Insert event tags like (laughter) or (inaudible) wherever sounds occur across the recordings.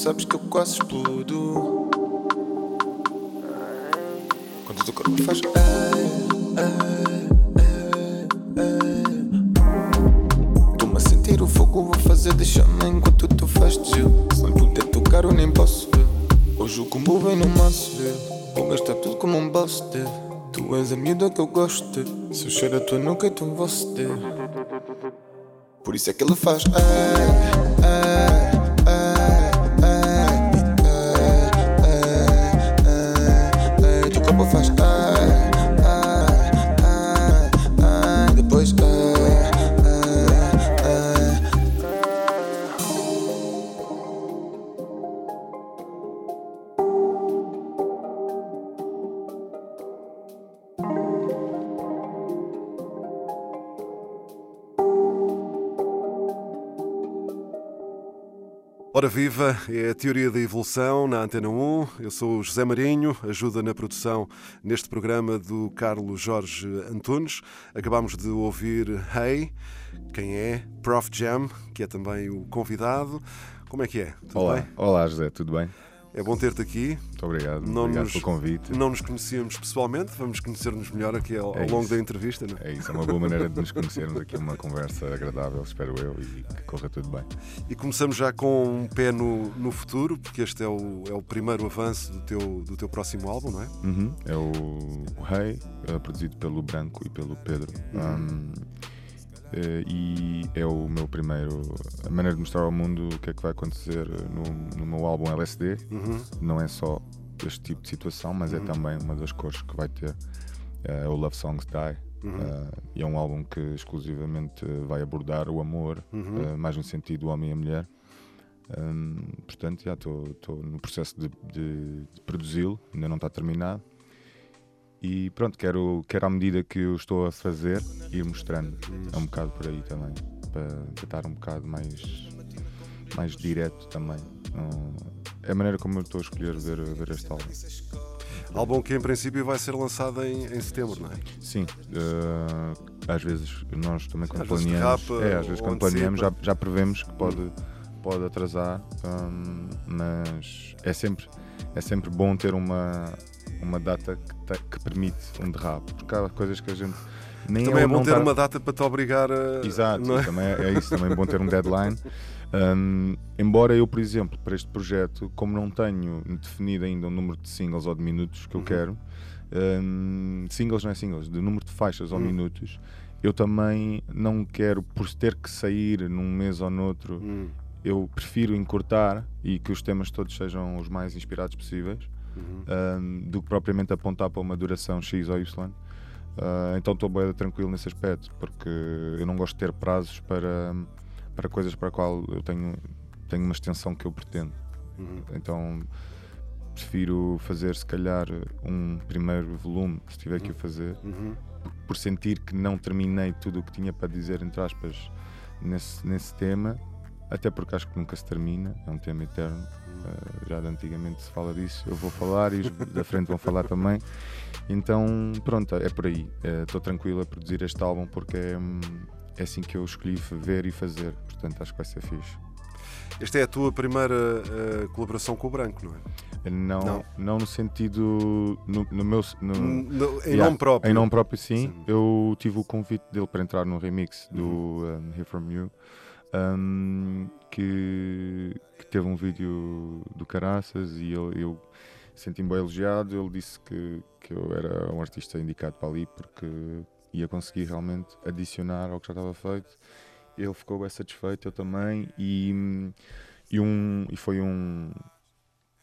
Sabes que eu quase explodo. Quando o teu corpo faz. Estou-me a sentir o fogo, vou fazer deixa-me enquanto tu faz de gelo. Se não puder tocar, eu nem posso ver. Hoje o combo vem no maço ver. Vou gastar tudo como um deve. Tu és a miúda que eu gosto. Se eu cheiro a tua nuca, então vou ceder. Por isso é que ele faz. Ora viva, é a teoria da evolução na Antena 1. Eu sou o José Marinho, ajuda na produção neste programa do Carlos Jorge Antunes. Acabámos de ouvir Hey, quem é? Prof Jam, que é também o convidado. Como é que é? Tudo Olá, bem? olá José, tudo bem? É bom ter-te aqui. Muito obrigado, Não obrigado nos- pelo convite. Não nos conhecíamos pessoalmente, vamos conhecer-nos melhor aqui ao, É ao longo da entrevista. Não é? É isso, é uma boa maneira de nos conhecermos aqui, uma conversa agradável, espero eu, e que corra tudo bem. E começamos já com um pé no, no futuro, porque este é o, é o primeiro avanço do teu, do teu próximo álbum, não é? Uhum, É o, o Rei, é produzido pelo Branco e pelo Pedro. Um, eh, e é o meu primeiro. A maneira de mostrar ao mundo o que é que vai acontecer no, no meu álbum LSD. Uhum. Não é só este tipo de situação, mas é também uma das cores que vai ter. É o Love Songs Die. Uhum. Uh, e é um álbum que exclusivamente vai abordar o amor, Uhum. uh, mais no sentido do homem e a mulher. Um, portanto, já estou no processo de, de- de produzi-lo, ainda não está terminado. E pronto, quero, quero à medida que eu estou a fazer, ir mostrando. É um bocado por aí também, para, estar um bocado mais, mais direto também. É a maneira como eu estou a escolher ver, ver este álbum. Álbum que em princípio vai ser lançado em, em setembro, não é? Sim, eh, às vezes nós também quando planeamos, é, às vezes quando planeamos já, já prevemos que pode, pode atrasar, hum, mas é sempre, é sempre bom ter uma, uma data que, te- que permite um derrape, porque há coisas que a gente nem Também é ou bom ter tá- uma data para te obrigar a. Exato, é? também é, é isso, também é bom ter um deadline. Um, embora eu, por exemplo, para este projeto, como não tenho definido ainda um número de singles ou de minutos que eu quero, um, singles não é singles, de número de faixas ou Uhum. minutos, eu também não quero, por ter que sair num mês ou noutro, Hum, eu prefiro encurtar e que os temas todos sejam os mais inspirados possíveis uhum. um, do que propriamente apontar para uma duração X ou Y. Uh, então estou bem tranquilo nesse aspecto, porque eu não gosto de ter prazos para, para coisas para a qual eu tenho, tenho uma extensão que eu pretendo. Uhum. Então prefiro fazer se calhar um primeiro volume, se tiver que o fazer, Uhum. por sentir que não terminei tudo o que tinha para dizer, entre aspas, nesse, nesse tema, até porque acho que nunca se termina, é um tema eterno. Uh, já de antigamente se fala disso, eu vou falar e os (laughs) da frente vão falar também. Então, pronto, é por aí. Estou tranquilo a produzir este álbum porque é, hum, é assim que eu escolhi ver e fazer, portanto acho que vai ser fixe. Esta é a tua primeira eh, colaboração com o Branco, não é? Não, Não. não. no sentido. No, no meu. no- No- em Yeah, nome próprio. Em nome próprio, sim. Sim. Eu tive o convite dele para entrar no remix do Uhum. um, Hear From You, um, que, que teve um vídeo do Caraças e eu, eu senti-me bem elogiado. Ele disse que, que eu era um artista indicado para ali porque ia conseguir realmente adicionar ao que já estava feito. Ele ficou bem satisfeito, eu também, e, e, um, e foi um.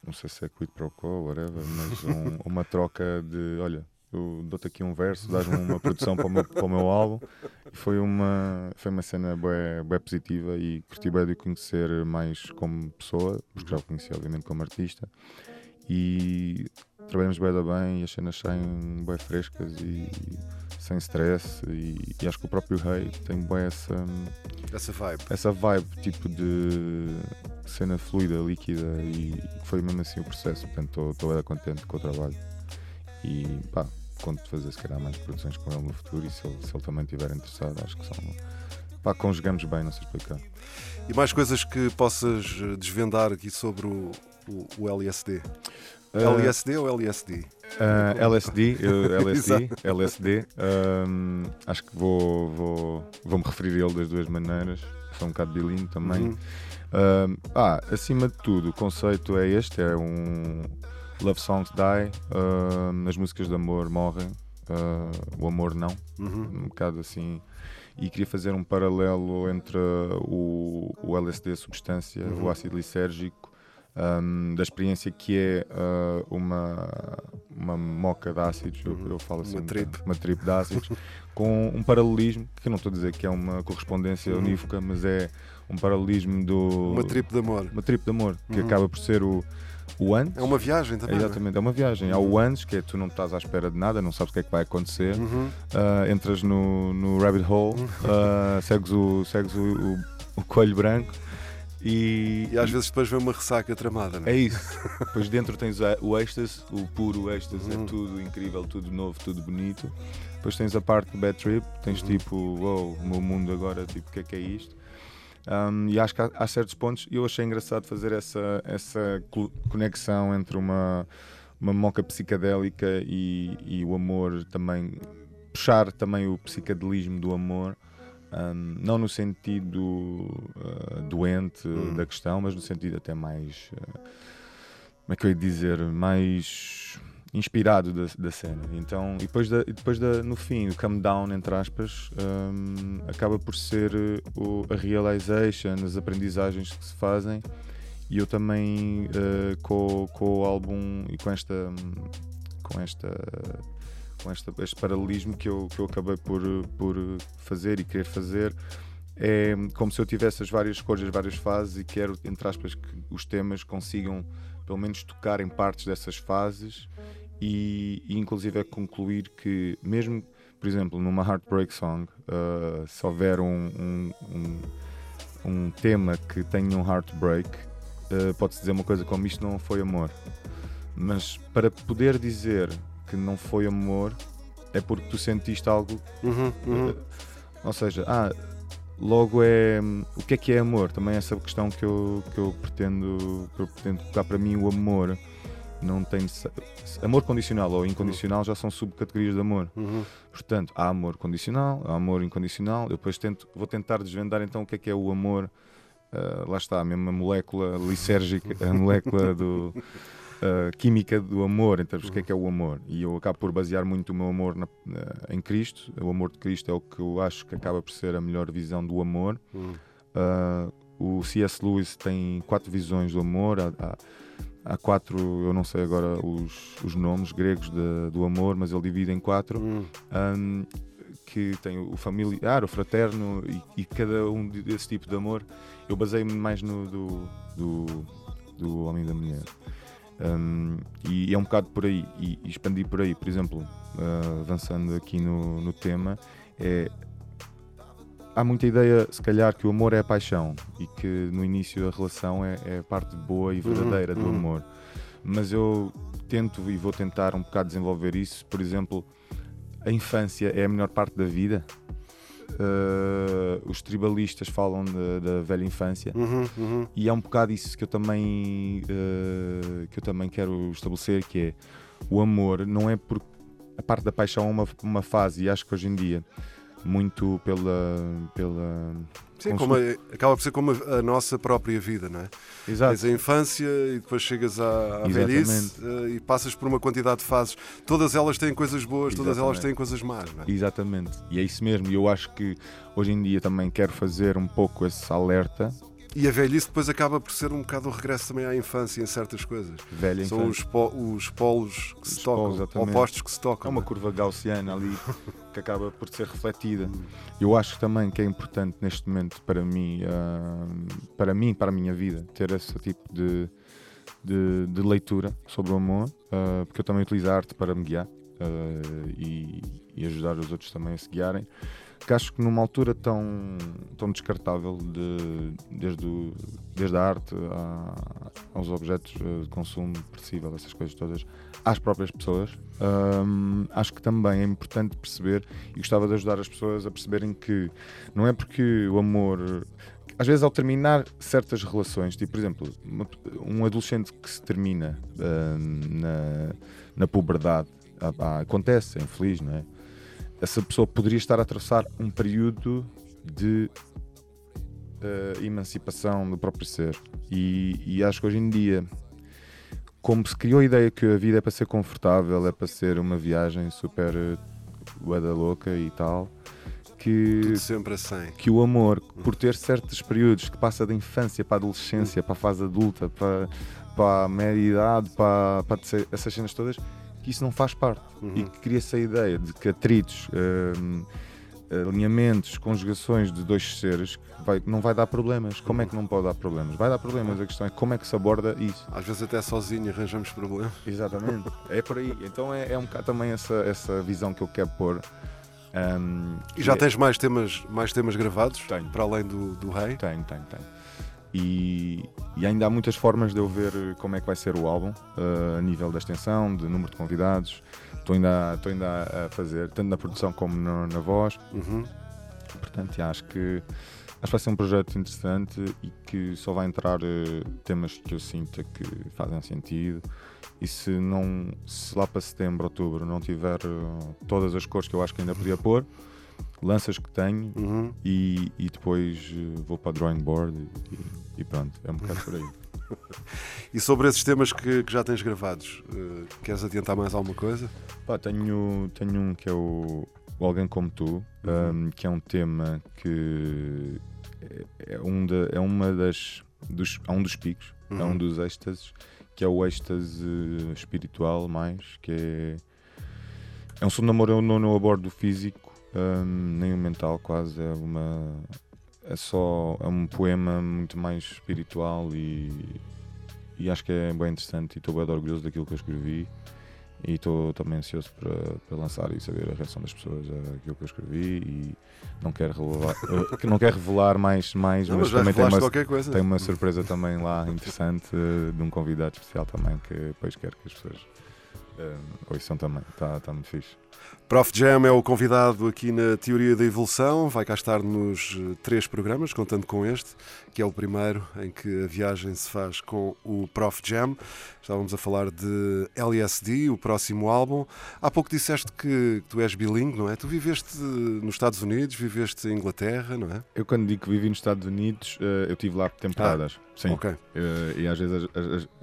Não sei se é quid pro quo, whatever, mas um- (laughs) uma troca de: olha, eu dou-te aqui um verso, dás-me uma produção para o meu, para o meu álbum. E foi uma, foi uma cena bem, bem positiva e curti bem de conhecer mais como pessoa, porque já o conheci, obviamente, como artista. e trabalhamos bem da bem e as cenas saem bem frescas e sem stress e, e acho que o próprio Rei tem bem essa, Essa vibe. essa vibe tipo de cena fluida, líquida e foi mesmo assim o processo, portanto estou contente com o trabalho e pá, conto fazer se calhar mais produções com ele no futuro e se ele, se ele também estiver interessado, acho que são pá, conjugamos bem, não sei explicar. E mais coisas que possas eh, desvendar aqui sobre o, o, o LSD? Ah, LSD ou LSD? LSD, eu- (laughs) LSD, Exato. LSD. ahm, acho que vou, vou, vou me referir a ele das duas maneiras. Sou um bocado bilingue também. Uhum. Ah, acima de tudo, o conceito é este: é um Love Songs Die. ahm, as músicas de amor morrem, ah, o amor não. Uhum. Um bocado assim. E queria fazer um paralelo entre o, o LSD, a substância, Uhum. o ácido lisérgico, um, da experiência que é uh, uma, uma moca de ácidos, eu, eu falo assim, Uhum. Uma trip. uma trip de ácidos, (laughs) com um paralelismo, que eu não estou a dizer que é uma correspondência Uhum. unívoca, mas é um paralelismo do. Uma trip de amor. uma trip de amor, que Uhum. acaba por ser o, o antes. É uma viagem também. É, é? exatamente, é uma viagem. Há o antes, que é tu não estás à espera de nada, não sabes o que é que vai acontecer. Uhum. Uh, entras no, no rabbit hole, uh, segues, o, segues o, o, o coelho branco e, E às vezes depois vem uma ressaca tramada, não é é? isso. Depois dentro tens o êxtase, o puro êxtase, Uhum. é tudo incrível, tudo novo, tudo bonito. Depois tens a parte do bad trip, tens Uhum. tipo, wow, o meu mundo agora, tipo, o que é que é isto? Um, e acho que há, há certos pontos, eu achei engraçado fazer essa, essa co- conexão entre uma, uma moca psicadélica e, e o amor também, puxar também o psicadelismo do amor, um, não no sentido uh, doente da questão, mas no sentido até mais, uh, como é que eu ia dizer, mais inspirado da, da cena. Então, e depois, da, e depois da, no fim, o come down, entre aspas, hum, acaba por ser eh, o, a realization, as aprendizagens que se fazem. E eu também, eh, com, com o álbum e com esta. com esta com esta, este paralelismo que eu, que eu acabei por, por fazer e querer fazer é como se eu tivesse as várias cores, as várias fases e quero, entre aspas, que os temas consigam pelo menos tocar em partes dessas fases e, e inclusive é concluir que mesmo, por exemplo, numa Heartbreak Song, uh, se houver um, um, um, um tema que tenha um heartbreak, uh, pode-se dizer uma coisa como isto não foi amor. Mas para poder dizer que não foi amor, é porque tu sentiste algo Uhum, uhum. ou seja, ah, logo é. O que é que é amor? Também é essa questão que eu, que eu pretendo. Que eu pretendo colocar para mim o amor. Não tem. Amor condicional ou incondicional já são subcategorias de amor. Uhum. Portanto, há amor condicional, há amor incondicional. Eu depois tento, vou tentar desvendar então o que é que é o amor. ah, lá está, a mesma molécula lisérgica, a molécula (laughs) do, ah, química do amor, termos do que é que é o amor. E eu acabo por basear muito o meu amor na- na- em Cristo. O amor de Cristo é o que eu acho que acaba por ser a melhor visão do amor. Uhum. Ah, o C.S. Lewis tem quatro visões do amor. Há, há- há quatro, eu não sei agora os, os nomes gregos de- do amor, mas ele divide em quatro. Uhum. Um, que tem o familiar, o fraterno e, e cada um de- desse tipo de amor. Eu basei-me mais no do, do, do homem e da mulher. Um, e é um bocado por aí, e, e expandi por aí. Por exemplo, uh, avançando aqui no, no tema, é, há muita ideia, se calhar, que o amor é a paixão e que no início a relação é, é a parte boa e verdadeira do uhum. amor. Mas eu tento e vou tentar um bocado desenvolver isso. Por exemplo, a infância é a melhor parte da vida. Uh, os tribalistas falam da- velha infância Uhum, uhum. e é um bocado isso que eu também eh, que eu também quero estabelecer que é o amor não é por a parte da paixão é uma, uma fase e acho que hoje em dia muito pela pela Sim, Como a- acaba por ser como a, a nossa própria vida, não é? exato Tens a infância e depois chegas à, à Exatamente. velhice eh, e passas por uma quantidade de fases. Todas elas têm coisas boas, todas elas Exatamente. têm coisas más, não é? exatamente e é isso mesmo e eu acho que hoje em dia também quero fazer um pouco esse alerta E a velhice depois acaba por ser um bocado o regresso também à infância em certas coisas. velha São infância. os, po- os polos que se Os tocam, polos, opostos que se É tocam. uma não é? curva gaussiana ali (laughs) que acaba por ser refletida. Eu acho também que é importante neste momento para mim, ah, para mim, para a minha vida, ter esse tipo de, de, de leitura sobre o amor, uh, porque eu também utilizo a arte para me guiar uh, e, e, ajudar os outros também a se guiarem. Que acho que numa altura tão, tão descartável, de, desde, o, desde a arte aos objetos de consumo percível, essas coisas todas, às próprias pessoas, um, acho que também é importante perceber e gostava de ajudar as pessoas a perceberem que não é porque o amor às vezes ao terminar certas relações, tipo, por exemplo, uma, um adolescente que se termina uh, na, na puberdade, acontece, é infeliz, não é? Essa pessoa poderia estar a atravessar um período de uh, emancipação do próprio ser. E, e acho que hoje em dia, como se criou a ideia que a vida é para ser confortável, é para ser uma viagem super uh, louca e tal, que, Tudo sempre a 100. que o amor, por ter certos períodos que passa da infância para a adolescência, para a fase adulta, para, para a média idade, para, para essas cenas todas, que isso não faz parte. Uhum. E que cria-se a ideia de que atritos, hum, alinhamentos, conjugações de dois seres vai, não vai dar problemas. Como é que não pode dar problemas? Vai dar problemas. A questão é como é que se aborda isso. Às vezes até sozinho arranjamos problemas. Exatamente. (laughs) é por aí. Então é, é um bocado também essa, essa visão que eu quero pôr. Um, e já é- tens mais temas, mais temas gravados? Tenho. Para além do, do Rei? Tenho, tenho, tenho. E, e, ainda há muitas formas de eu ver como é que vai ser o álbum, uh, a nível da extensão, de número de convidados. Estou ainda, estou ainda a fazer, tanto na produção como no, na voz. Uhum. Portanto, acho que acho que vai ser um projeto interessante e que só vai entrar uh, temas que eu sinta que fazem sentido. E se não se lá para setembro, outubro não tiver uh, todas as cores que eu acho que ainda podia pôr, lanças que tenho uhum. e, e, depois uh, vou para o drawing board e, e, pronto, é um bocado por aí. (laughs) (laughs) e sobre esses temas que, que já tens gravados, uh, queres adiantar mais alguma coisa? Pá, tenho, tenho um que é o, o Alguém Como Tu, uhum. um, que é um tema que é, é, um de, é uma das. Dos, é um dos picos, uhum. é um dos êxtases, que é o êxtase espiritual mais, que é. É um som de amor, eu não, não abordo o físico, um, nem o mental, quase. É uma. É só. É um poema muito mais espiritual e. E acho que é bem interessante e estou bem orgulhoso daquilo que eu escrevi. E estou também ansioso para, para, lançar e saber a reação das pessoas àquilo que eu escrevi e não quero revelar, uh, não quero revelar mais, mais não, mas, mas também tem uma, tem uma surpresa também lá interessante uh, de um convidado especial também que depois quero que as pessoas uh, ouçam também. Está tá muito fixe. Prof. Jam é o convidado aqui na Teoria da Evolução. Vai cá estar nos três programas, contando com este, que é o primeiro em que a viagem se faz com o Prof. Jam. Estávamos a falar de LSD, o próximo álbum. Há pouco disseste que tu és bilingue, não é? Tu viveste nos Estados Unidos, viveste em Inglaterra, não é? Eu, quando digo que vivi nos Estados Unidos, eu tive lá por temporadas. Ah, Sim. Ok. e às vezes.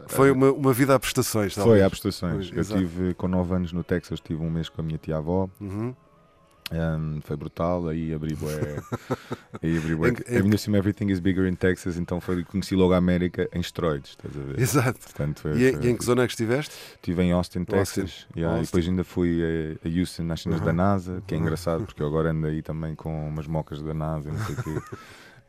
Foi uma, uma vida a prestações, talvez. Foi a prestações. Pois, eu exato. tive, com 9 anos no Texas, tive um mês com a minha tia-avó. Uhum. Um, foi brutal, aí abri bué, (laughs) aí abri bué. Ainda assim, Everything is Bigger in Texas, então foi, conheci logo a América em esteroides, estás a ver? Exato. Portanto, foi, E, foi- e em que zona é que estiveste? Estive em Austin, Austin. Texas, yeah, e Austin. depois ainda fui a, Houston, nas cenas Uhum. da NASA, que é Uhum. engraçado (laughs) porque eu agora ando aí também com umas mocas da NASA e não sei o quê. (laughs)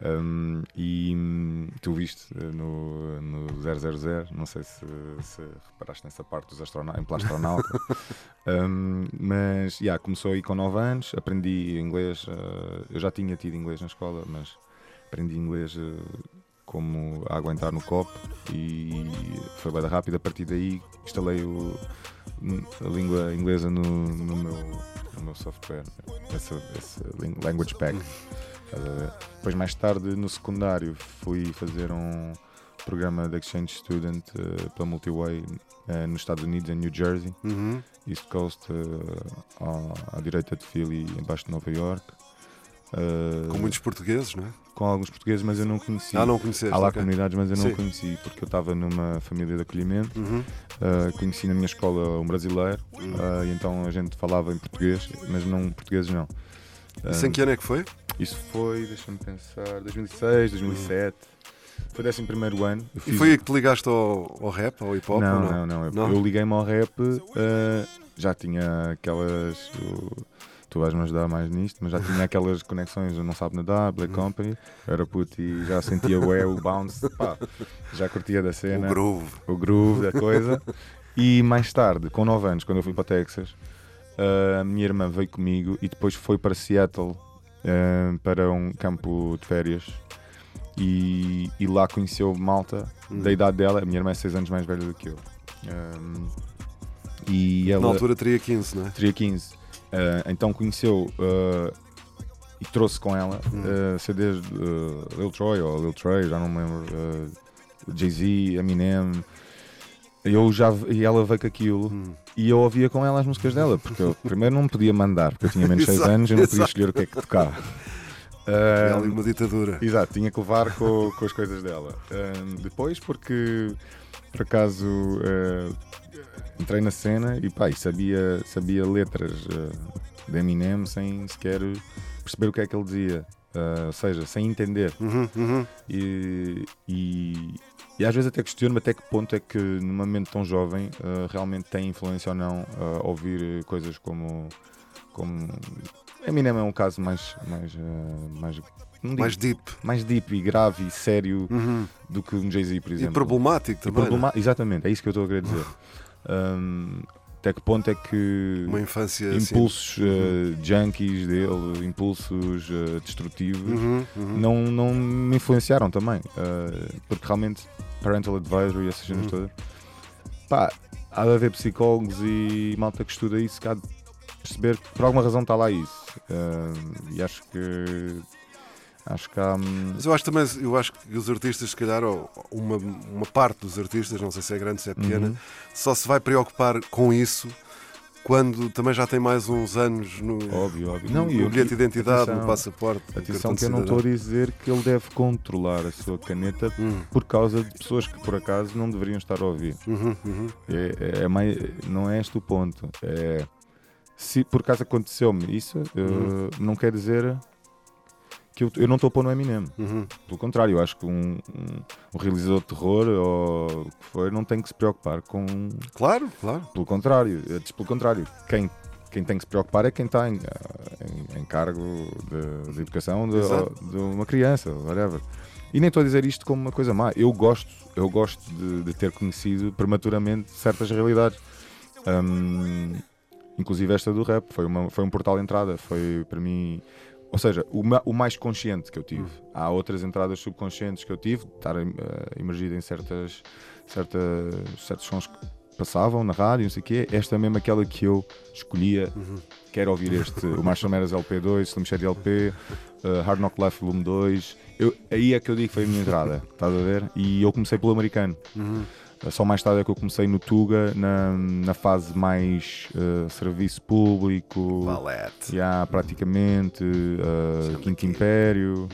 Um, e hum, tu viste eh, no, no 000, não sei se, se reparaste nessa parte dos astronautas, em astronauta, (laughs) um, mas yeah, começou aí com 9 anos, aprendi inglês, eh, eu já tinha tido inglês na escola, mas aprendi inglês eh, como a aguentar no copo e foi bem rápido. A partir daí instalei o, a língua inglesa no, no, meu, no meu software, esse, esse ling- language pack. Estás a ver? Depois, mais tarde, no secundário, fui fazer um programa de exchange student eh, para Multiway eh, nos Estados Unidos, em New Jersey, Uhum. East Coast, eh, à, à direita de Philly, embaixo de Nova York. Com muitos portugueses, não é? com alguns portugueses, mas eu não conheci. Ah, não conheceste. Há lá ok. comunidades, mas eu não Sim. conheci porque eu estava numa família de acolhimento. Uhum. Uh, conheci na minha escola um brasileiro Hum. uh, e então a gente falava em português, mas não portugueses não. Isso em Um, que ano é que foi? Isso foi, deixa-me pensar, 2006, 2007. Foi 11 primeiro ano. E foi aí que te ligaste ao, ao rap, ao hip hop? não, ou não, não, Eu, Não? eu liguei-me ao rap, uh, já tinha aquelas. o- tu vais-me ajudar mais nisto, mas já tinha aquelas conexões, eu não sabe nadar, Black Uhum. Company, era puto e já sentia o o bounce, pá, já curtia da O cena, groove. o groove da coisa. E mais tarde, com 9 anos, quando eu fui para Texas, a minha irmã veio comigo e depois foi para Seattle para um campo de férias. E, e lá conheceu malta Hum. da idade dela. A minha irmã é 6 anos mais velha do que eu. Um, e ela Na altura teria 15, não é? teria 15. Eh, então conheceu eh, e trouxe com ela Hum. eh, CDs de uh, Lil Troy ou Lil Trey, já não me lembro. Jay-Z, Eminem. Eu já, e ela veio com aquilo Hum. E eu ouvia com ela as músicas dela, porque eu primeiro não podia mandar, porque eu tinha menos de 6 Exato, anos e não podia escolher o que é que tocar. É Ah, ali uma ditadura. Exato, tinha que levar com, com as coisas dela. Ahm, depois, porque por acaso ah, entrei na cena e pá, e sabia, sabia letras ah, de Eminem sem sequer perceber o que é que ele dizia. Ah, ou seja, sem entender. Uhum, uhum. E, e, e às vezes até questiono-me até que ponto é que numa mente tão jovem ah, realmente tem influência ou não a ouvir coisas como. como Eminem é um caso mais. mais, ah, mais Mais deep. mais deep e grave e sério Uhum. do que um Jay-Z, por E exemplo. problemático E também. não é? problema- Exatamente, é isso que eu estou a querer dizer. Um, (laughs) até que ponto é que Uma infância assim. impulsos uh, junkies dele, impulsos uh, destrutivos, Uhum, uhum. não, não me influenciaram também. uh, porque realmente, parental advisory e essas cenas Uhum. todas, pá, há de haver psicólogos e malta que estuda isso, que há de perceber que por alguma razão está lá isso. E acho que. Acho que há. hum, Mas eu acho também, eu acho que os artistas, se calhar, ou uma, uma parte dos artistas, não sei se é grande, se é pequena, Uhum. só se vai preocupar com isso quando também já tem mais uns anos no, Óbvio, óbvio. no Não, e eu- bilhete de identidade, atenção, no passaporte. no Atenção que eu não estou a dizer que ele deve controlar a sua caneta Hum, por causa de pessoas que por acaso não deveriam estar a ouvir. uhum, uhum. É, é mais, não é este o ponto. É, se por acaso aconteceu-me isso, Uhum. eh, não quer dizer que eu, eu não estou a pôr no Eminem. Uhum. Pelo contrário, eu acho que um, um- um realizador de terror ou o que for não tem que se preocupar com. Claro, claro. Pelo contrário, é, diz pelo contrário, quem, quem tem que se preocupar é quem está em, em- em cargo de, de educação de, de uma criança, whatever. E nem estou a dizer isto como uma coisa má. Eu gosto, eu gosto de, de ter conhecido prematuramente certas realidades. Hum, inclusive esta do rap, foi, uma, foi um portal de entrada, foi para mim. Ou seja, o, ma- o mais consciente que eu tive. Há outras entradas subconscientes que eu tive, estar eh, imergido em certas, certas, certos sons que passavam na rádio, não sei o quê. Esta é mesmo aquela que eu escolhia. Quero ouvir este, o Marshall Mathers LP2, Slim Shady LP, eh, Hard Knock Life Volume 2. Eu, aí é que eu digo que foi a minha entrada, estás a ver? E eu comecei pelo americano. Eh, Só mais tarde é que eu comecei no Tuga, na, na fase mais eh, serviço público, Valete. já, praticamente, uh, Quinto. Império.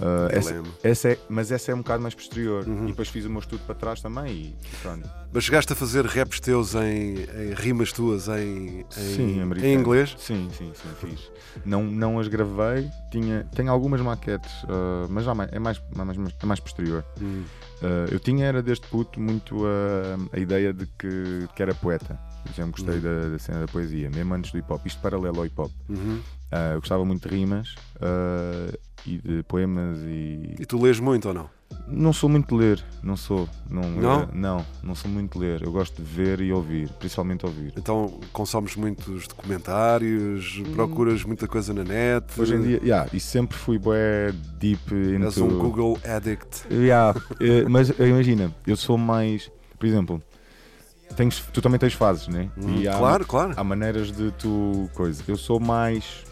Uh, essa, essa é, mas essa é um bocado mais posterior. E depois fiz o meu estudo para trás também. E, pronto. Mas chegaste a fazer raps teus em, em rimas tuas em, em, sim, em inglês? Sim, sim, sim, fiz. Não, não as gravei, tinha, tenho algumas maquetes, uh, mas já mais, é, mais, é mais posterior. Hum. Uh, eu tinha, era desde puto, muito a, a ideia de que, que era poeta. Eu sempre gostei da, da cena da poesia, mesmo antes do hip hop. Isto paralelo ao hip hop. Uhum. Uh, eu gostava muito de rimas uh, e de poemas e. E tu lês muito ou não? Não sou muito de ler, não sou. Não, Não? uh, não, não sou muito de ler. Eu gosto de ver e ouvir, principalmente ouvir. Então consomes muitos documentários, procuras muita coisa na net. Hoje em dia, yeah, e sempre fui bué deep into. És um Google Addict. Yeah, eh, mas eh, imagina, eu sou mais. Por exemplo, tens, tu também tens fases, né? Hum, E há, claro, claro. há maneiras de tu. coisa. Eu sou mais.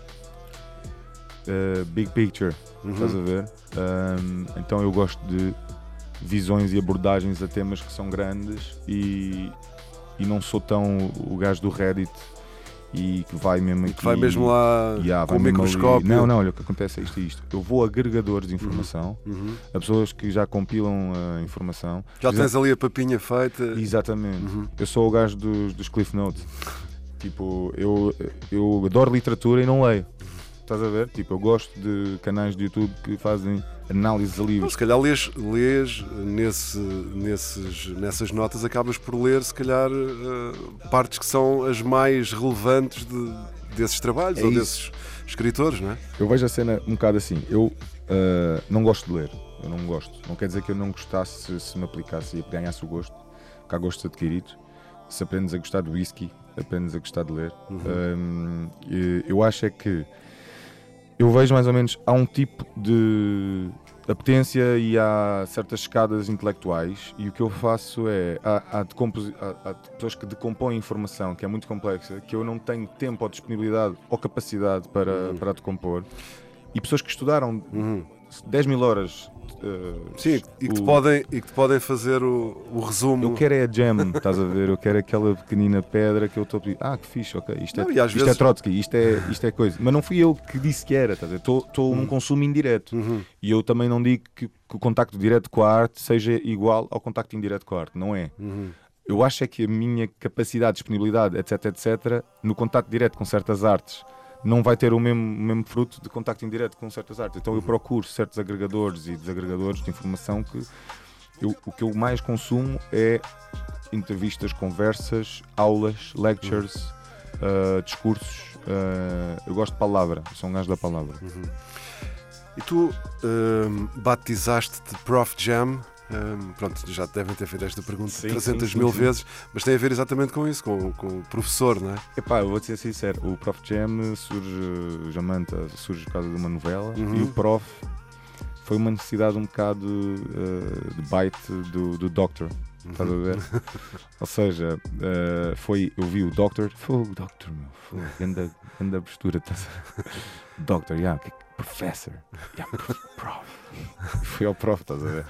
Eh, big picture, Uhum. estás a ver? Um, então eu gosto de visões e abordagens a temas que são grandes e, e não sou tão o gajo do Reddit e que vai mesmo aqui. Que vai mesmo lá Yeah, com o mesmo ali. microscópio. Não, não, olha, o que acontece é isto e isto. Eu vou a agregadores de informação, Uhum. a pessoas que já compilam a informação. Já tens ali a papinha feita. Exatamente. Uhum. Eu sou o gajo dos, dos Cliff Notes. Tipo, eu, eu adoro literatura e não leio. Estás a ver? Tipo, eu gosto de canais de YouTube que fazem análises a livros. se calhar lês, lês nesse, nesses, nessas notas, acabas por ler, se calhar, eh, partes que são as mais relevantes de- desses trabalhos É ou isso. desses escritores, não é? Eu vejo a cena um bocado assim. Eu ah, não gosto de ler. Eu não gosto. Não quer dizer que eu não gostasse se, me aplicasse e ganhasse o gosto. Porque há gostos adquiridos. Se aprendes a gostar de whisky, aprendes a gostar de ler. Hum, e eu acho é que eu vejo mais ou menos há um tipo de apetência e há certas escadas intelectuais e o que eu faço é há, há, há- há pessoas que decompõem informação que é muito complexa que eu não tenho tempo ou disponibilidade ou capacidade para, para a decompor e pessoas que estudaram 10 mil horas eh, Sim, e que, te o- podem, e que te podem fazer o, o resumo. eu quero é a gem, estás a ver? Eu quero aquela pequenina pedra que eu estou a pedir. Ah, que fixe, ok. Isto, Não, é, e às isto vezes- é Trotsky, isto é, isto é coisa. Mas não fui eu que disse que era, estás a ver? Estou Uhum. num consumo indireto. E eu também não digo que, que o contacto direto com a arte seja igual ao contacto indireto com a arte. Não é. Uhum. Eu acho é que a minha capacidade, disponibilidade, etc, etc, no contacto direto com certas artes não vai ter o mesmo, mesmo fruto de contacto indireto com certas artes. Então eu procuro certos agregadores e desagregadores de informação que eu- o que eu mais consumo é entrevistas, conversas, aulas, lectures, uh, discursos. uh, eu gosto de palavra, sou um gajo da palavra. E tu hum, batizaste-te Prof Jam. Hum, pronto, já devem ter feito esta pergunta Sim, 300 sim, mil sim, vezes, mas tem a ver exatamente com isso, com, com o professor, não é? Epá, eu vou te ser sincero, o Prof Jam surge, Jamanta surge por causa de uma novela Uhum. e o Prof foi uma necessidade um bocado uh, de bite do, do Doctor. Estás a ver? (laughs) Ou seja, uh, foi, eu vi o Doctor, foi o Doctor, meu, foi (laughs) postura, estás a ver? Doctor, yeah, Professor, yeah, prof, (laughs) prof. Fui ao Prof, estás a ver?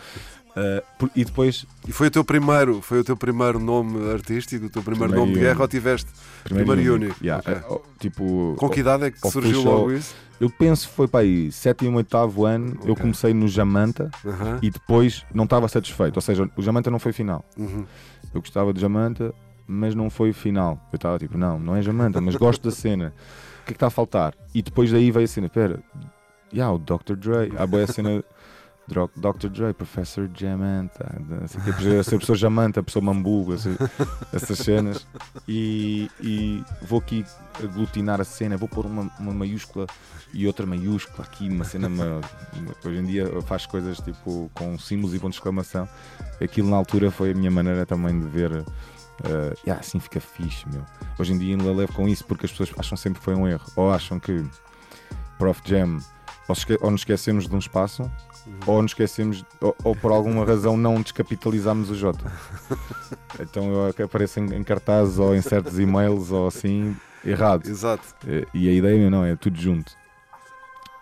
Uh, e depois, E foi o teu primeiro, foi o teu primeiro nome artístico, o teu primeiro, Primeiro nome de guerra ou tiveste? Primeiro e único. yeah, Ok. uh, tipo, Com que idade é que Ou surgiu official- logo isso? Eu penso que foi para aí, sétimo, oitavo ano, eu Ok. comecei no Jamanta Aham. e depois não estava satisfeito. Ou seja, o Jamanta não foi final. Uhum. Eu gostava de Jamanta, mas não foi final. Eu estava tipo, não, não é Jamanta, mas gosto da cena. O que é que está a faltar? E depois daí veio a cena, pera, yeah, o Dr. Dre. Há boa a cena Dr. Dre, Professor Jamanta, porque ser pessoa Jamanta, pessoa Mambuga, essas cenas. E, e vou aqui aglutinar a cena, vou pôr uma, uma maiúscula e outra maiúscula aqui, uma cena. uma- hoje em dia faz coisas tipo com símbolos e pontos de exclamação. Aquilo na altura foi a minha maneira também de ver. Uh, yeah, assim fica fixe, meu. Hoje em dia ainda levo com isso porque as pessoas acham sempre que foi um erro. Ou acham que Prof Jam, ou, ou nos esquecemos de um espaço, ou nos esquecemos, ou, ou por alguma razão não descapitalizamos o J. (laughs) Então eu que apareço em, em cartazes ou em certos e-mails ou assim, errado. Exato. Eh, E a ideia não, é tudo junto.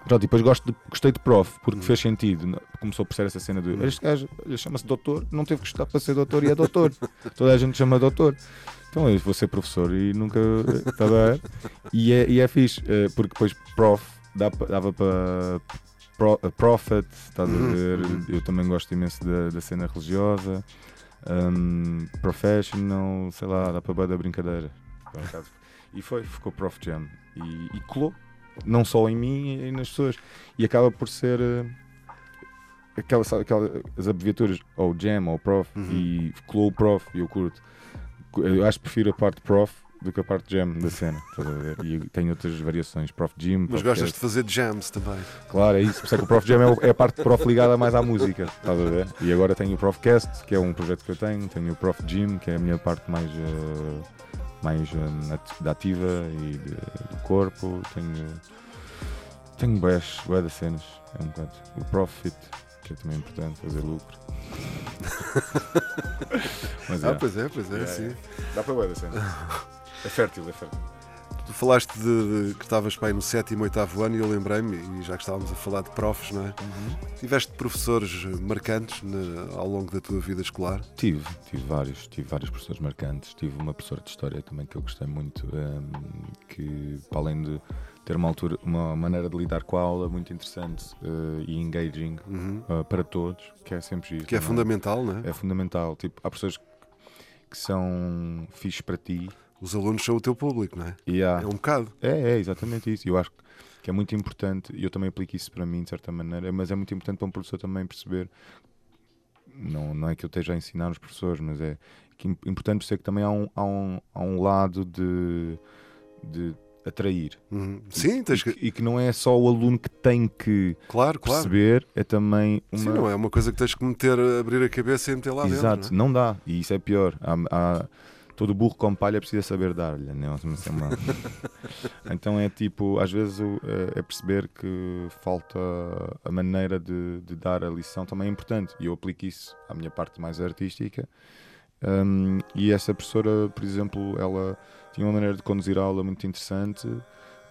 Pronto, e depois gosto de- gostei de prof, porque fez sentido. Começou por ser essa cena de este gajo chama-se doutor, não teve que estudar para ser doutor e é doutor. (laughs) Toda a gente chama doutor. Então eu vou ser professor e nunca. Tá a ver? e, é, e é fixe, eh, porque depois prof dava para pro, eh, prophet, estás a ver? Eu também gosto imenso da, da cena religiosa. um, professional, sei lá, dá para da brincadeira. E foi, ficou Prof Jam. E, e colou. Não só em mim e nas pessoas. E acaba por ser eh, aquela, sabe, aquela, as abreviaturas, ou Jam ou Prof. E colou o Prof e eu curto. Eu acho que prefiro a parte Prof do que a parte Jam da cena. estás a ver? E tem outras variações, Prof Jim. Mas Prof gostas Cast. de fazer jams também. Claro, é isso. Por isso é que o Prof Jam é, é a parte de Prof ligada mais à música. Estás a ver? E agora tenho o Profcast, que é um projeto que eu tenho. Tenho o Prof Gym, que é a minha parte mais, eh, mais da ativa e de- do corpo. Tenho, tenho bués, bué das cenas. É um bocado. O Profit, que é também importante, fazer lucro. (laughs) Mas Ah, é, pois é, pois é, Yeah, sim. yeah. dá para bué da cena. É fértil, é fértil. Tu falaste de, de que estavas bem no sétimo, oitavo ano e eu lembrei-me, e já que estávamos a falar de profs, não é? Uhum. Tiveste professores marcantes na- ao longo da tua vida escolar? Tive, tive vários, tive vários professores marcantes. Tive uma professora de história também que eu gostei muito, ehm, que para além de ter uma altura, uma maneira de lidar com a aula muito interessante eh, e engaging eh, para todos, que é sempre giro. Uhum. Que é não fundamental, não é? É fundamental. Tipo, há pessoas que são fixes para ti Os alunos são o teu público, não é? há, É um bocado. é, é exatamente isso. Eu acho que é muito importante, e eu também aplico isso para mim de certa maneira, mas é muito importante para um professor também perceber. Não, não é que eu esteja a ensinar os professores, mas é que é importante perceber que também há um, há um, há um lado de, de atrair. Uhum. Sim, tens que. E que não é só o aluno que tem que Claro, claro. perceber, é também uma. Sim, não é uma coisa que tens que meter, abrir a cabeça e meter lá Exato, dentro. não, dá. E isso é pior. Há, há- todo burro com palha precisa saber dar-lhe. Não, Isso é uma- (laughs) então é tipo, às vezes o- é, é perceber que falta a maneira de, de dar a lição também é importante. E eu aplico isso à minha parte mais artística. Um, e essa professora, por exemplo, ela tinha uma maneira de conduzir a aula muito interessante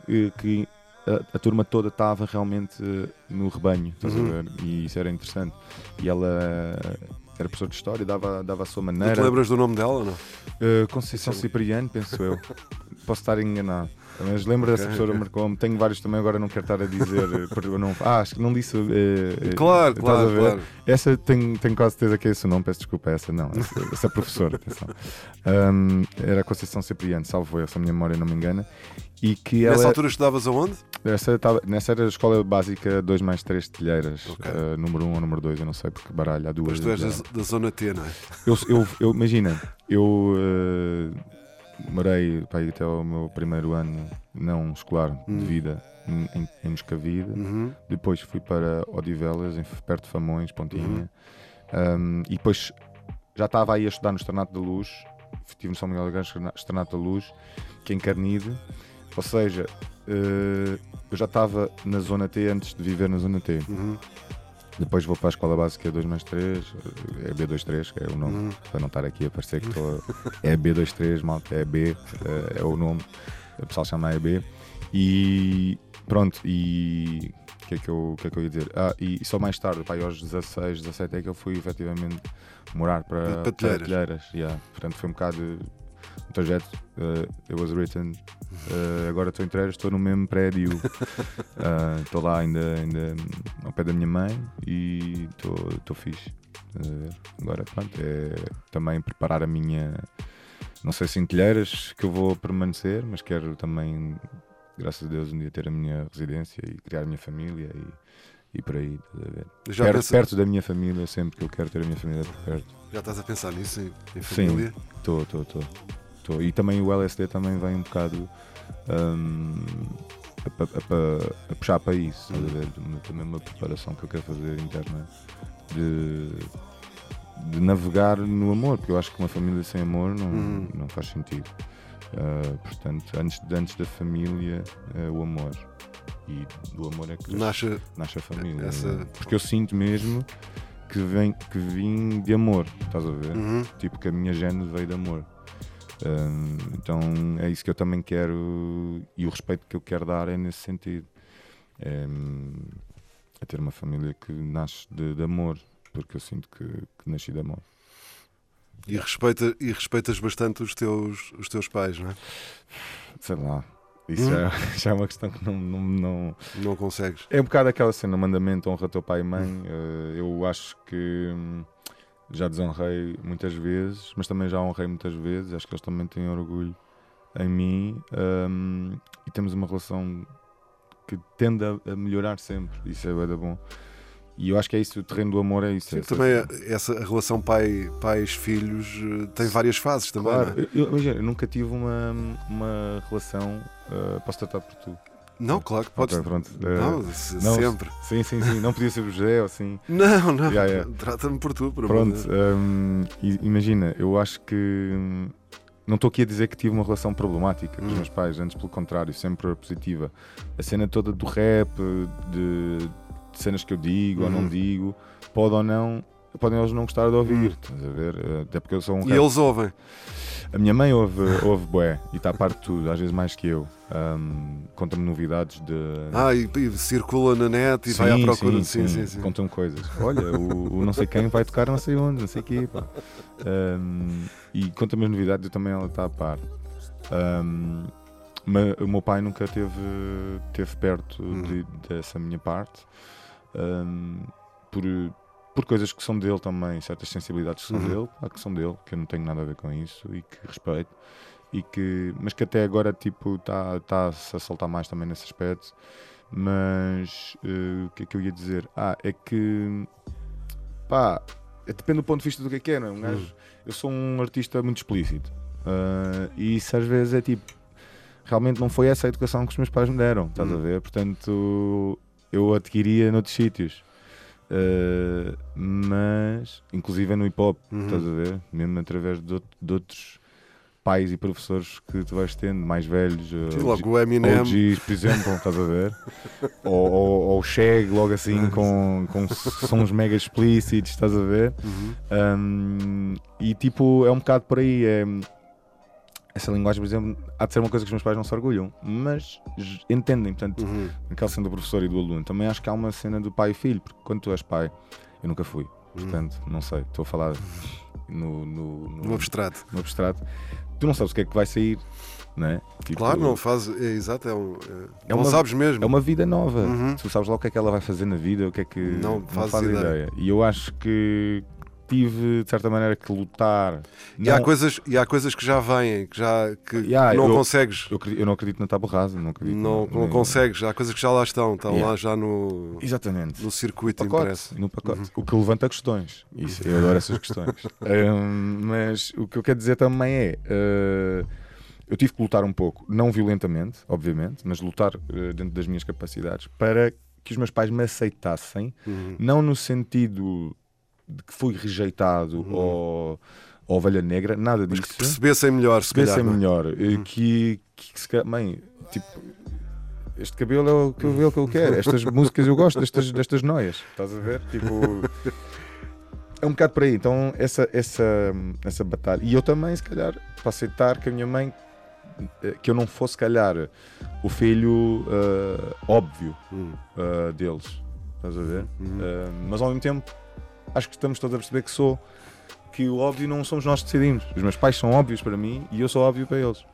eh, que a, a turma toda estava realmente eh, no rebanho, estás Uhum. a ver? E isso era interessante. E ela era professora de história, dava, dava a sua Não te maneira. lembras do nome dela ou não? Uh, Conceição Cipriano, penso eu. (laughs) Posso estar enganado. Mas lembro dessa professora, marcou-me. Tenho vários também, agora não quero estar a dizer. (laughs) não, ah, acho que não disse. eh, eh, Claro, claro, claro. Essa tenho, tenho quase certeza que é esse o nome, peço desculpa, essa não. Essa, essa professora, atenção. Um, era a Conceição Cipriano, salvo eu, se a minha memória não me engana. E que ela. Nessa altura estudavas aonde? Essa, tava, nessa era a escola básica 2 mais 3 Telheiras, Ok. eh, número 1 um ou número 2, eu não sei porque baralho, há duas. Mas tu és da, da zona T, não é? Eu, eu, eu- imagina, eu eh, morei pá, até o meu primeiro ano não escolar Hum. de vida em, em, Moscavide. Uhum. Depois fui para Odivelas, em, perto de Famões, Uhum. Pontinha. Um, e depois já estava aí a estudar no Estrenato da Luz. Estive no São Miguel de Arcanjo, Estrenato da Luz, que é em Carnide. Ou seja, eh, eu já estava na Zona T antes de viver na Zona T. Uhum. Depois vou para a escola básica 2 mais 3, é B23, que é o nome, Uhum. para não estar aqui a parecer que estou. (laughs) É B23, malta, é B, eh, é o nome, o pessoal chama EB. E pronto, e o que, é que, eu, que é que eu ia dizer? Ah, e só mais tarde, pá, aos 16, 17 é que eu fui efetivamente morar para, Telheiras. Telheiras. yeah. Portanto, foi um bocado um trajeto. Uh, it was written. Uh, agora estou em Telheiras, estou no mesmo prédio. Ah, (laughs) Estou lá ainda, ainda ao pé da minha mãe e estou fixe. Ver? Agora, pronto, é também preparar a minha. Não sei se em telheiras que eu vou permanecer, mas quero também, graças a Deus, um dia ter a minha residência e criar a minha família e, e por aí. Estás a ver? Já, perto, pensa- perto da minha família, sempre que eu quero ter a minha família por perto. já estás a pensar nisso, em, em Sim. família? Estou, estou, estou. Tô. E também o LSD também vem um bocado hum, a, a pa- a puxar para isso, estás a ver? Também uma preparação que eu quero fazer interna de, de navegar no amor, porque eu acho que uma família sem amor não, Uhum. não faz sentido. Ah, portanto, antes, antes da família, é o amor. E do amor é que Nasce. nasce a família. Essa- né? Porque eu sinto mesmo que, vem, que vim de amor, estás a ver? Uhum. Tipo que a minha gênese veio de amor. Hum, então é isso que eu também quero e o respeito que eu quero dar é nesse sentido. É, hum, é ter uma família que nasce de, de amor, porque eu sinto que, que nasci de amor. E, respeita, e respeitas bastante os teus, os teus pais, não é? Sei lá. Isso Hum. (laughs) já, já é uma questão que não, não, não, Não consegues. É um bocado aquela cena, mandamento, honra teu pai e mãe. Eh, eu acho que hum, já desonrei muitas vezes, mas também já honrei muitas vezes. Acho que eles também têm orgulho em mim hum, e temos uma relação que tende a, a melhorar sempre. Isso é da bom. E eu acho que é isso, o terreno do amor é isso. Sim, é essa- também é- essa relação pai, pais-filhos eh, tem várias fases também. Claro, é? eu, eu- imagina, eu nunca tive uma, uma relação. eh, posso tratar por tu. Não, claro que podes. Pronto. Eh, Não, não, sempre. Sim, sim, sim. Não podia ser o José ou assim. (laughs) Não, não. Yeah, yeah. Trata-me por tu, por Pronto, hum, i- imagina, eu acho que hum, não estou aqui a dizer que tive uma relação problemática com os Hum. meus pais, antes pelo contrário, sempre positiva. A cena toda do rap, de, de cenas que eu digo ou Uhum. não digo, pode ou não, podem eles não gostar de ouvir, estás a ver? Eh, Até porque eu sou um E rap. eles ouvem. A minha mãe ouve, ouve bué e está a par de tudo, às vezes mais que eu. Hum, Conta-me novidades de. Ah, e, e circula na net e vai à procura. Sim, sim, sim. Contam coisas. Olha, o, o não sei quem vai tocar não sei onde, não sei quê. pá. Um, e conta-me as novidades, eu também ela está a par. Um, mas o meu pai nunca teve, teve perto Hum. de- dessa minha parte. um, por, por coisas que são dele também, certas sensibilidades que são Uhum. dele, pá, que são dele, que eu não tenho nada a ver com isso e que respeito. E que, mas que até agora tipo está tá -se a soltar mais também nesse aspecto. Mas eh, o que é que eu ia dizer? Ah, é que pá, é- depende do ponto de vista do que é que é, não é? Um gajo, eu sou um artista muito explícito. Ah, e isso às vezes é tipo, realmente não foi essa a educação que os meus pais me deram, estás a ver? Portanto, eu adquiria noutros sítios. Uh, mas, inclusive no hip hop, estás a ver? Mesmo através de, de outros pais e professores que tu vais tendo, mais velhos. uh, logo o Eminem. OGs, por exemplo, estás a ver? (laughs) ou, ou, ou o Shag, logo assim, com, com sons mega explícitos, estás a ver? Uhum. Um, e tipo, é um bocado por aí. É, essa linguagem, por exemplo, há de ser uma coisa que os meus pais não se orgulham, mas entendem. Portanto, Uhum. naquela cena do professor e do aluno, também acho que há uma cena do pai e filho, porque quando tu és pai, eu nunca fui, portanto, não sei, estou a falar no, no, no, No abstrato. no abstrato. Tu não sabes o que é que vai sair, não é? Tipo, Claro, não faz. É, exato, é um. É, É não uma- sabes mesmo. É uma vida nova. Uhum. Tu sabes lá o que é que ela vai fazer na vida, o que é que. Não fazes faz ideia. E eu acho que tive, de certa maneira, que lutar. E, há Não- coisas, e há coisas que já vêm, que, já, que Yeah, não eu- consegues. eu, eu não acredito na tábua rasa. Não, acredito Não, na- não consegues. Há coisas que já lá estão. Estão Yeah. lá já no, Exatamente. no circuito pacote, impresso. no pacote. O que levanta questões. Isso, eu adoro essas questões. (laughs) Hum, mas o que eu quero dizer também é. uh, eu tive que lutar um pouco, não violentamente, obviamente, mas lutar uh, dentro das minhas capacidades para que os meus pais me aceitassem, Uhum. não no sentido de que fui rejeitado ou, ou ovelha negra, nada Uhum. Mas disso. que percebessem melhor, se calhar. Percebessem não é? melhor. uh, Que, que se calhar, mãe, tipo, este cabelo é o cabelo que eu quero, estas (laughs) músicas eu gosto, destas, destas noias, estás a ver? Tipo, (laughs) é um bocado por aí. Então, essa, essa, essa batalha. E eu também, se calhar, para aceitar que a minha mãe, eh, que eu não fosse, se calhar, o filho eh, óbvio Hum. eh, deles, estás a ver? Uhum. Eh, mas ao mesmo tempo, acho que estamos todos a perceber que sou. Que o óbvio não somos nós que decidimos. Os meus pais são óbvios para mim e eu sou óbvio para eles.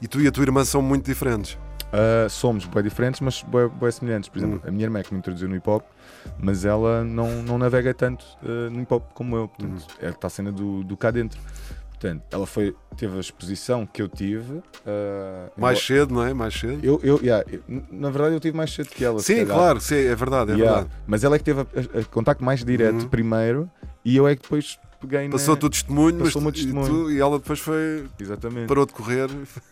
E tu e a tua irmã são muito diferentes. Uh, somos bem diferentes, mas bem, bem semelhantes. Por exemplo, a minha irmã é que me introduziu no hip hop, mas ela não, não navega tanto uh, no hip hop como eu. Portanto, ela está a cena do, do cá dentro. Portanto, ela foi, teve a exposição que eu tive. uh, Mais embora- cedo, não é? Mais cedo. eu, eu, yeah, eu- na verdade, eu tive mais cedo que ela. Sim, claro, sim, é verdade, é Yeah, verdade. Mas ela é que teve a, a- a contacto mais direto Uhum. primeiro e eu é que depois peguei Passou-te o testemunho, mas Passou-me o e, testemunho. tu- e ela depois foi, Exatamente. parou de correr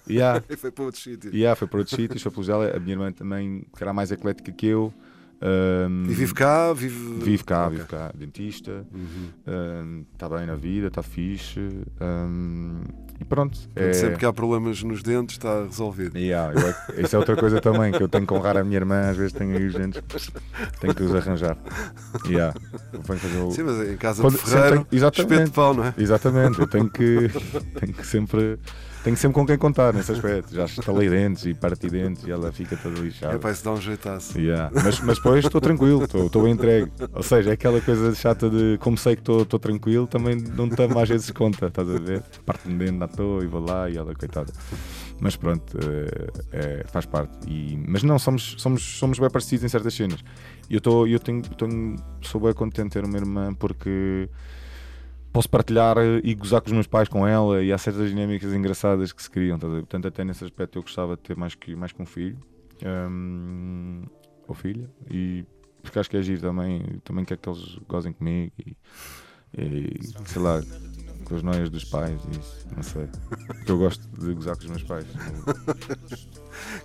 Yeah. (laughs) e foi para outros sítios. Yeah, foi para outros sítios, foi pelos ela. A minha irmã também, que era mais eclética que eu. Um, E vive cá, vive. Vive cá, Ok. vive cá, dentista, Uhum. está bem na vida, está fixe. um, e pronto. Portanto, Sempre que há problemas nos dentes, está resolvido. Yeah, eu é isso é outra coisa também que eu tenho que honrar a minha irmã, às vezes tenho aí os dentes, tenho que os arranjar. Yeah. O- Sim, mas em casa Quando- de ferreiro, tenho- espeto de pau, não é? Exatamente, eu tenho que, tenho que sempre. Tenho sempre com quem contar nesse aspecto. Já estalei dentes e parti dentes e ela fica toda lixada. É para isso dar um jeitaço. Yeah. Mas, mas depois estou tranquilo, estou bem entregue. Ou seja, é aquela coisa chata de como sei que estou tranquilo, também não tomo às vezes conta, estás a ver? Parte-me dentro à toa e vou lá e ela, coitada. Mas pronto, eh, é, faz parte. E, mas não, somos, somos, somos bem parecidos em certas cenas. E eu, tô, eu tenho, tenho, sou bem contente de ter uma irmã porque posso partilhar eh, e gozar com os meus pais com ela e há certas dinâmicas engraçadas que se criam. ver? Portanto, até nesse aspecto eu gostava de ter mais que, mais que um filho hum, ou filha e porque acho que é giro também, também quero que eles gozem comigo e, e, sei lá, com as noias dos pais isso, não sei. Porque eu gosto de gozar com os meus pais.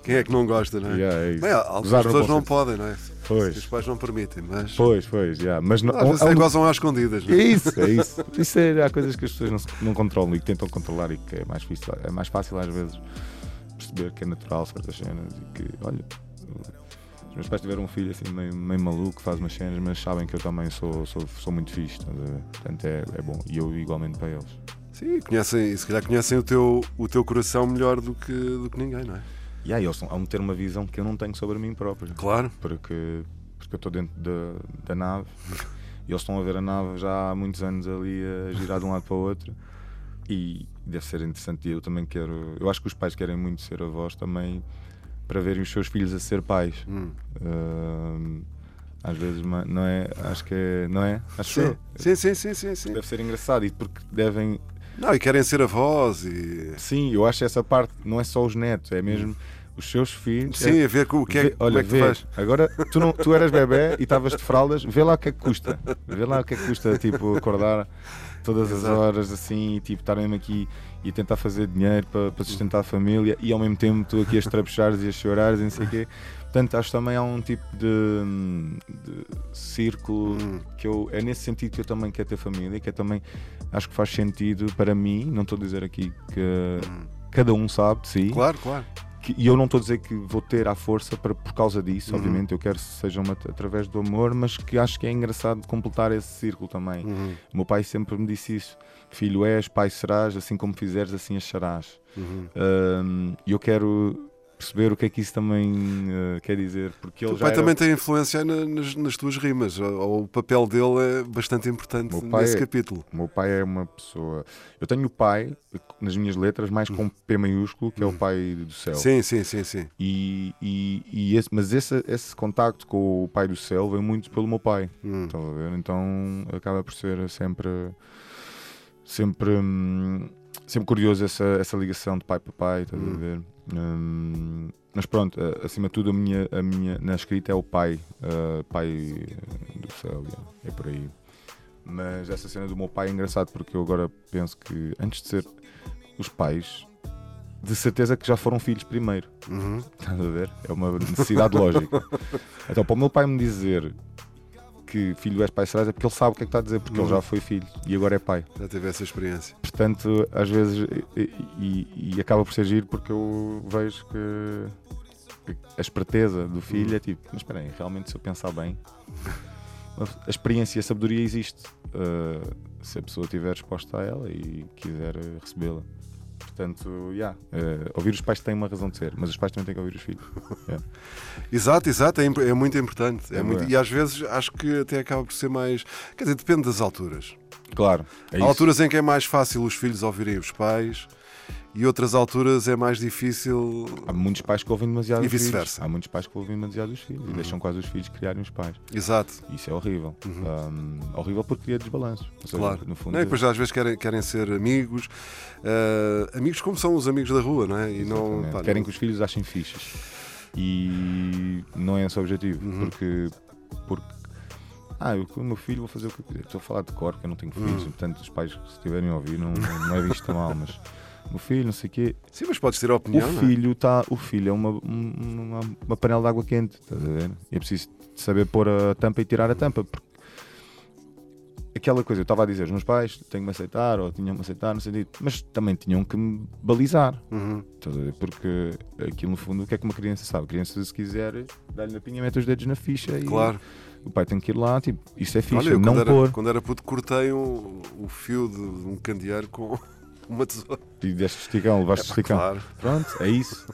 Quem é que não gosta, não é? Yeah, é. Bem, algumas pessoas não podem, não é? Os Pois, pais não permitem, mas. pois, pois, yeah. mas não, Às vezes um- gozam às escondidas, não É é? isso, é isso. Isso é, há coisas que as pessoas não, não controlam e que tentam controlar e que é mais, difícil, é mais fácil às vezes perceber que é natural certas cenas e que, olha, os meus pais tiveram um filho assim meio, meio maluco que faz umas cenas, mas sabem que eu também sou, sou, sou muito fixe, estás a ver? portanto é, é bom. E eu igualmente para eles. Sim, conhecem, se calhar conhecem o teu, o teu coração melhor do que, do que ninguém, não é? E aí eles estão- de ter uma visão que eu não tenho sobre mim próprio. Claro. Porque, porque eu estou dentro da, da nave (laughs) e eles estão a ver a nave já há muitos anos ali a girar de um lado para o outro e deve ser interessante. E eu também quero. Eu acho que os pais querem muito ser avós também para verem os seus filhos a ser pais. Hum. Ahm, às vezes, não é? Acho que é. Não é? Acho Sim. eu. sim, sim, sim, sim, sim. Deve ser engraçado e porque devem. Não, e querem ser avós e. Sim, eu acho essa parte, não é só os netos, é mesmo os seus filhos. Sim, a ver com o que é, Vê- olha, é que tu vê, faz. agora tu, não, tu eras bebê e estavas de fraldas, vê lá o que é que custa. Vê lá o que é que custa, tipo, acordar todas as horas assim, e tipo, estar mesmo aqui e tentar fazer dinheiro para, para sustentar a família e ao mesmo tempo tu aqui a estrapuchares e a chorares e não sei o quê. Portanto, acho que também há um tipo de, de círculo Hum. que eu. É nesse sentido que eu também quero ter família, que é também. Acho que faz sentido para mim, não estou a dizer aqui que cada um sabe de si, Hum. Claro, claro. que- e eu não estou a dizer que vou ter à força para, por causa disso, Uhum. obviamente, eu quero que seja uma, através do amor, mas que acho que é engraçado completar esse círculo também. Uhum, O meu pai sempre me disse isso: filho és, pai serás, assim como fizeres, assim acharás. uhum. Hum, E eu quero perceber o que é que isso também eh, quer dizer, porque ele O já pai era- também tem influência na- nas, nas tuas rimas. O, o papel dele é bastante importante O meu pai nesse é- capítulo. O meu pai é uma pessoa. Eu tenho o pai nas minhas letras mais com P maiúsculo, que é o pai do céu. Hum. Sim, sim, sim, sim. E, e, e esse, mas esse, esse contacto com o pai do céu vem muito pelo meu pai. Hum. Estás a ver? Então acaba por ser sempre sempre hum, sempre curioso essa, essa ligação de pai para pai, estás Hum. a ver? Hum, mas pronto, acima de tudo a minha, a minha na escrita é o pai, uh, pai do céu, yeah, é por aí. Mas essa cena do meu pai é engraçado porque eu agora penso que antes de ser os pais, de certeza que já foram filhos primeiro. Uhum. Estás a ver? É uma necessidade lógica. (laughs) Então, para o meu pai me dizer que filho és pai serás é porque ele sabe o que é que está a dizer, porque Uhum. ele já foi filho e agora é pai. Já teve essa experiência. Portanto, às vezes, e, e- e acaba por ser giro porque eu vejo que, que a esperteza do filho é tipo, mas espera aí, realmente se eu pensar bem, a experiência e a sabedoria existe. Uh, se a pessoa estiver exposta a ela e quiser recebê-la. Portanto, yeah, uh, ouvir os pais tem uma razão de ser, mas os pais também têm que ouvir os filhos. (laughs) Yeah. Exato, exato, é, é muito importante. É É muito- e às vezes acho que até acaba por ser mais. Quer dizer, depende das alturas. Claro, é Há isso. alturas em que é mais fácil os filhos ouvirem os pais e outras alturas é mais difícil. Há muitos pais que ouvem demasiado E os filhos. vice-versa. Há muitos pais que ouvem demasiado os filhos e deixam quase os filhos criarem os pais. Exato, Isso é horrível. Um, horrível porque cria desbalanços. Seja, Uhum. claro. No fundo, Não, e depois às vezes querem, querem ser amigos, ah, amigos como são os amigos da rua, não é? E não, pá, Querem não- que os filhos achem fichas. E não é esse o objetivo. Uhum. Porque, porque. Ah, eu com o meu filho vou fazer o que eu quiser. Estou a falar de cor, que eu não tenho filhos. Uhum. Portanto, os pais, se estiverem a ouvir, não, não é visto mal. Mas meu filho, não sei o quê. Sim, mas podes ter a opinião. o não é? filho tá, o filho é uma, um- uma, uma panela de água quente, estás a ver? E é preciso saber pôr a tampa e tirar a tampa. Porque aquela coisa, eu estava a dizer, os meus pais têm que me aceitar, ou tinham que me aceitar, no sentido, mas também tinham que me balizar. Uhum. Estás a ver? Porque aquilo no fundo, o que é que uma criança sabe? A criança, se quiser, dá-lhe na pinha, mete os dedos na ficha e Claro. o pai tem que ir lá, tipo, isso é ficha, Olha, eu não quando, pôr. era, quando era puto, cortei um, o fio de um candeeiro com uma tesoura. E deste esticão, levaste esticão. Claro. Pronto, é isso.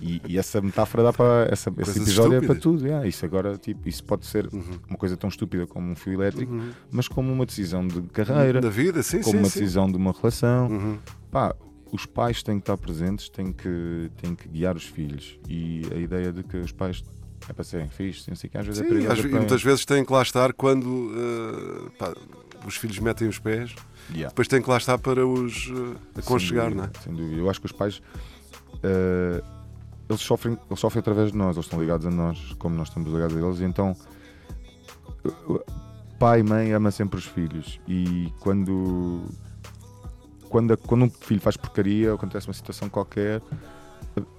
E, e essa metáfora dá para. Essa, esse episódio é para estúpidas. tudo. yeah. Isso agora, tipo, isso pode ser uma coisa tão estúpida como um fio elétrico, mas como uma decisão de carreira, Da vida, sim, como sim. uma sim. decisão de uma relação. Uhum. Pá, os pais têm que estar presentes, têm que, têm que guiar os filhos. E a ideia de que os pais é para serem fixos, o que, às vezes é Sim, perigoso. às ve- e muitas vezes têm que lá estar quando eh, pá, os filhos metem os pés, Yeah. depois têm que lá estar para os eh, aconchegar, Sem não é? dúvida, Sem dúvida. Eu acho que os pais eh, eles sofrem, eles sofrem através de nós, eles estão ligados a nós, como nós estamos ligados a eles, e então pai e mãe ama sempre os filhos e quando quando, quando um filho faz porcaria ou acontece uma situação qualquer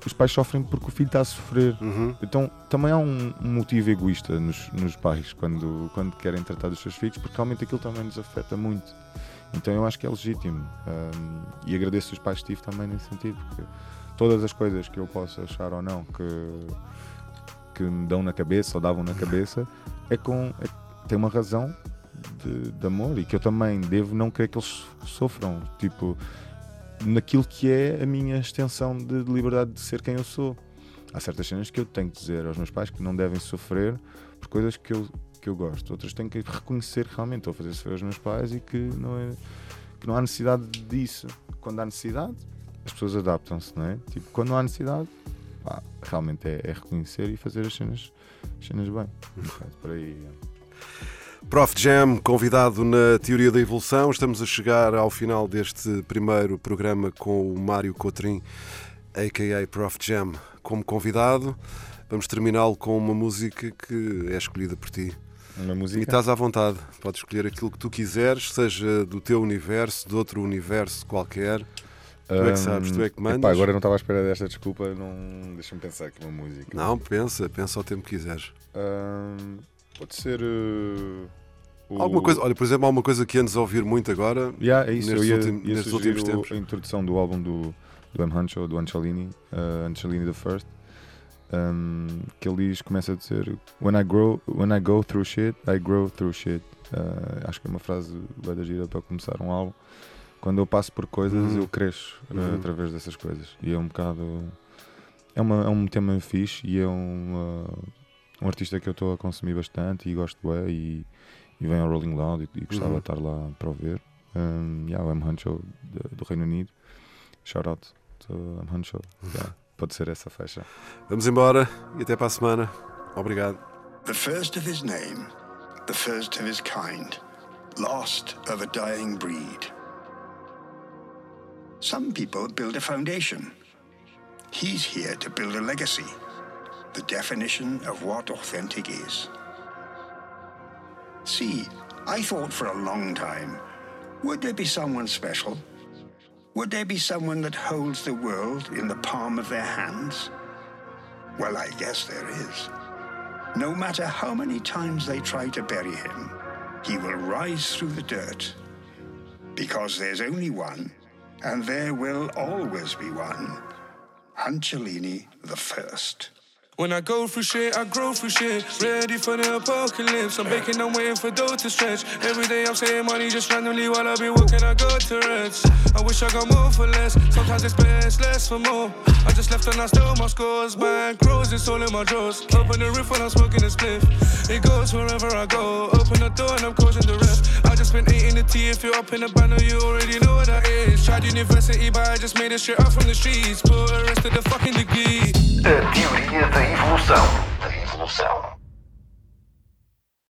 os pais sofrem porque o filho está a sofrer Uhum. então também há um, um motivo egoísta nos, nos pais quando, quando querem tratar dos seus filhos, porque realmente aquilo também nos afeta muito. Então eu acho que é legítimo. Ahm, e agradeço os pais que tive também nesse sentido, porque todas as coisas que eu posso achar ou não que, que me dão na cabeça ou davam na cabeça é com. é- tem uma razão de, de amor e que eu também devo não querer que eles sofram. Tipo, naquilo que é a minha extensão de liberdade de ser quem eu sou há certas cenas que eu tenho que dizer aos meus pais que não devem sofrer por coisas que eu, que eu gosto. Outras tenho que reconhecer que realmente estou a fazer sofrer os meus pais e que não, é, que não há necessidade disso. Quando há necessidade, as pessoas adaptam-se, não é? Tipo, quando não há necessidade, pá, realmente é, é reconhecer e fazer as cenas, as cenas bem. Portanto, por aí. é. Prof Jam, convidado na Teoria da Evolução. Estamos a chegar ao final deste primeiro programa com o Mário Cotrim, a.k.a. Prof Jam, como convidado. Vamos terminá-lo com uma música que é escolhida por ti. Uma E música. estás à vontade, podes escolher aquilo que tu quiseres, seja do teu universo, de outro universo qualquer. Tu é que sabes, tu é que mandas. epá, agora não estava à espera desta desculpa, não... deixa-me pensar aqui uma música. Não, pensa, pensa ao tempo que quiseres. Hum, pode ser. uh, o- Alguma coisa, olha, por exemplo, alguma coisa que andes a ouvir muito agora. Yeah, é isso, nestes ia, nestes últimos tempos. a introdução do álbum do, do M. Huncho, do Angelini, uh, Angelini the First, um, que ele diz, começa a dizer when I, grow, when I go through shit, I grow through shit. Uh, acho que é uma frase bem da gira para começar um álbum. Quando eu passo por coisas, Uhum. eu cresço uh, Uhum. através dessas coisas. E é um bocado. É, uma, é um tema fixe e é um, uh, um artista que eu estou a consumir bastante e gosto bem e, e vem ao Rolling Loud e, e gostava Uhum. de estar lá para o ver. Um, yeah, o M. Huncho de- do Reino Unido. Shout out to M. Huncho. Yeah, (laughs) pode ser essa faixa. Vamos embora e até para a semana. Obrigado. The first of his name, the first of his kind, lost of a dying breed. Some people build a foundation. He's here to build a legacy, the definition of what authentic is. See, I thought for a long time would there be someone special? Would there be someone that holds the world in the palm of their hands? Well, I guess there is. No matter how many times they try to bury him, he will rise through the dirt. Because there's only one, and there will always be one. Angelini the First. When I go through shit, I grow through shit. Ready for the apocalypse. I'm baking, I'm waiting for dough to stretch. Every day I'm saving money just randomly while I be working, I go to rest. I wish I got more for less. Sometimes it's best, less for more. I just left and I stole my scores. Bank grows, it's all in my drawers. Open the roof when I'm smoking a spliff. It goes wherever I go. Open the door and I'm causing the rest. I just been eating the tea. If you're up in the banner, you already know what that is. Tried university, but I just made it straight out from the streets. Put the rest of the fucking degree. A teoria da evolução. Da evolução.